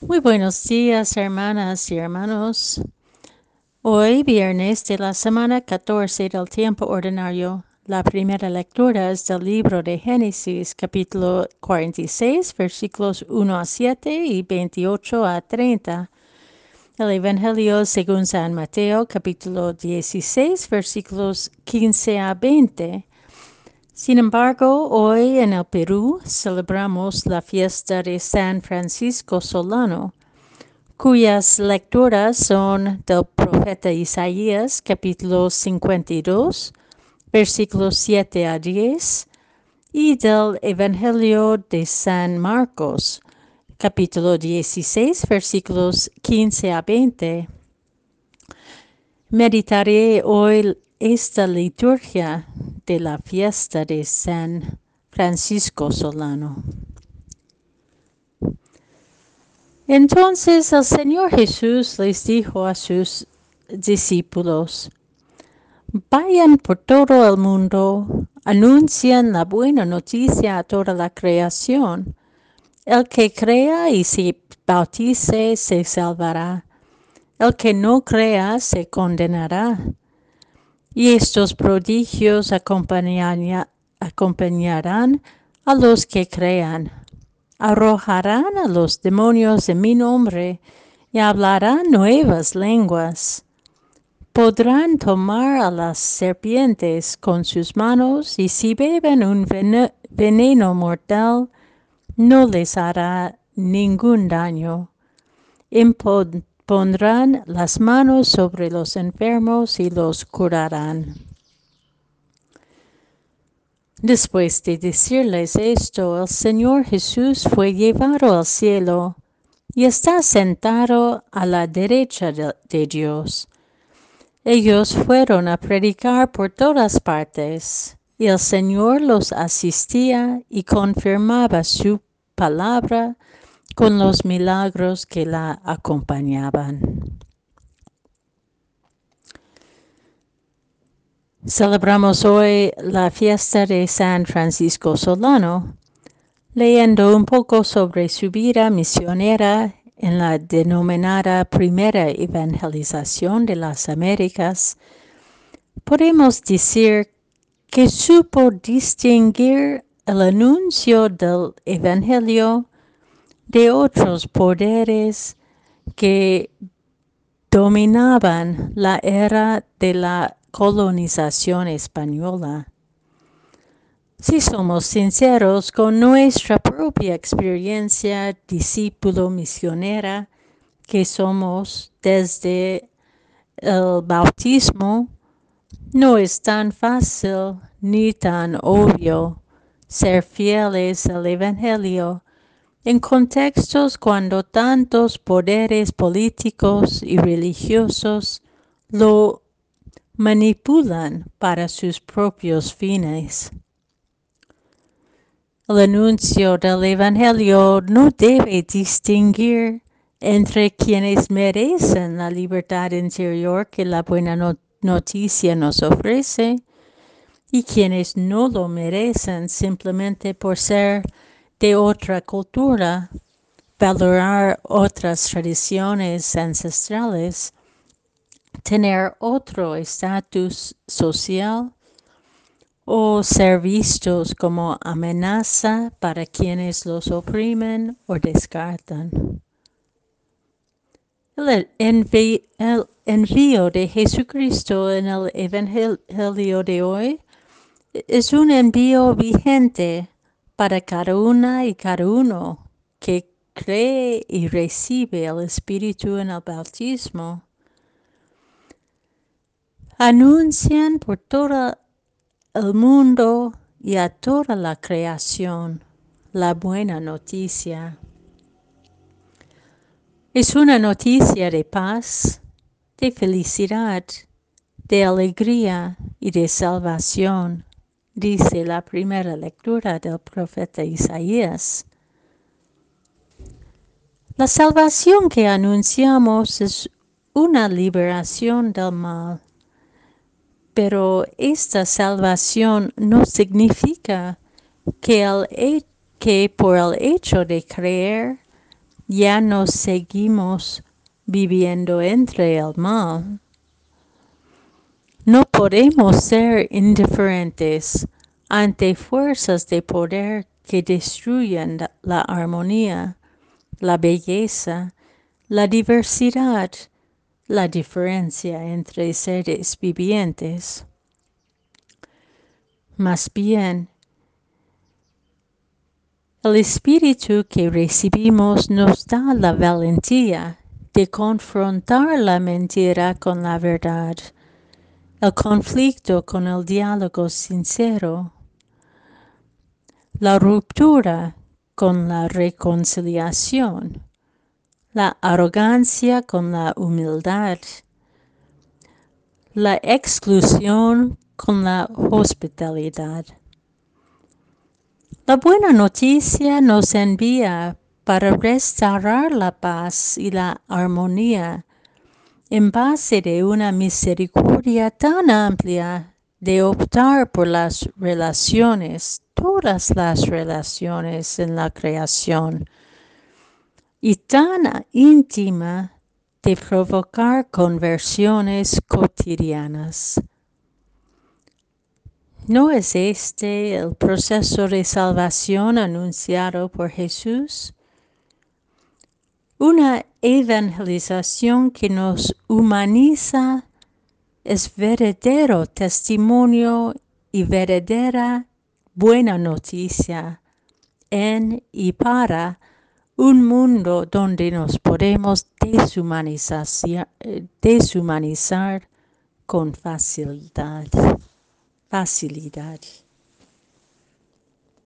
Muy buenos días, hermanas y hermanos. Hoy, viernes de la semana 14 del tiempo ordinario, la primera lectura es del libro de Génesis, capítulo 46, versículos 1 a 7 y 28 a 30. El Evangelio según San Mateo, capítulo 16, versículos 15 a 20. Sin embargo, hoy en el Perú celebramos la fiesta de San Francisco Solano, cuyas lecturas son del profeta Isaías capítulo 52, versículos 7 a 10, y del Evangelio de San Marcos, capítulo 16, versículos 15 a 20. Meditaré hoy esta liturgia de la fiesta de San Francisco Solano. Entonces el Señor Jesús les dijo a sus discípulos, vayan por todo el mundo, anuncien la buena noticia a toda la creación. El que crea y se bautice se salvará. El que no crea se condenará. Y estos prodigios acompañarán a los que crean. Arrojarán a los demonios en mi nombre y hablarán nuevas lenguas. Podrán tomar a las serpientes con sus manos y si beben un veneno mortal, no les hará ningún daño pondrán las manos sobre los enfermos y los curarán. Después de decirles esto, el Señor Jesús fue llevado al cielo y está sentado a la derecha de, Dios. Ellos fueron a predicar por todas partes, y el Señor los asistía y confirmaba su palabra con los milagros que la acompañaban. Celebramos hoy la fiesta de San Francisco Solano, leyendo un poco sobre su vida misionera en la denominada primera evangelización de las Américas, podemos decir que supo distinguir el anuncio del Evangelio de otros poderes que dominaban la era de la colonización española. Si somos sinceros con nuestra propia experiencia discípulo misionera que somos desde el bautismo, no es tan fácil ni tan obvio ser fieles al Evangelio en contextos cuando tantos poderes políticos y religiosos lo manipulan para sus propios fines. El anuncio del Evangelio no debe distinguir entre quienes merecen la libertad interior que la buena noticia nos ofrece y quienes no lo merecen simplemente por ser de otra cultura, valorar otras tradiciones ancestrales, tener otro estatus social o ser vistos como amenaza para quienes los oprimen o descartan. El, envío de Jesucristo en el Evangelio de hoy es un envío vigente para cada una y cada uno que cree y recibe el Espíritu en el bautismo. Anuncian por todo el mundo y a toda la creación la buena noticia. Es una noticia de paz, de felicidad, de alegría y de salvación dice la primera lectura del profeta Isaías. La salvación que anunciamos es una liberación del mal, pero esta salvación no significa que, que por el hecho de creer ya no seguimos viviendo entre el mal. No podemos ser indiferentes ante fuerzas de poder que destruyen la armonía, la belleza, la diversidad, la diferencia entre seres vivientes. Más bien, el espíritu que recibimos nos da la valentía de confrontar la mentira con la verdad, el conflicto con el diálogo sincero, la ruptura con la reconciliación, la arrogancia con la humildad, la exclusión con la hospitalidad. La buena noticia nos envía para restaurar la paz y la armonía en base de una misericordia tan amplia de optar por las relaciones, todas las relaciones en la creación, y tan íntima de provocar conversiones cotidianas. ¿No es este el proceso de salvación anunciado por Jesús? Una evangelización que nos humaniza es verdadero testimonio y verdadera buena noticia en y para un mundo donde nos podemos deshumanizar, con facilidad. facilidade.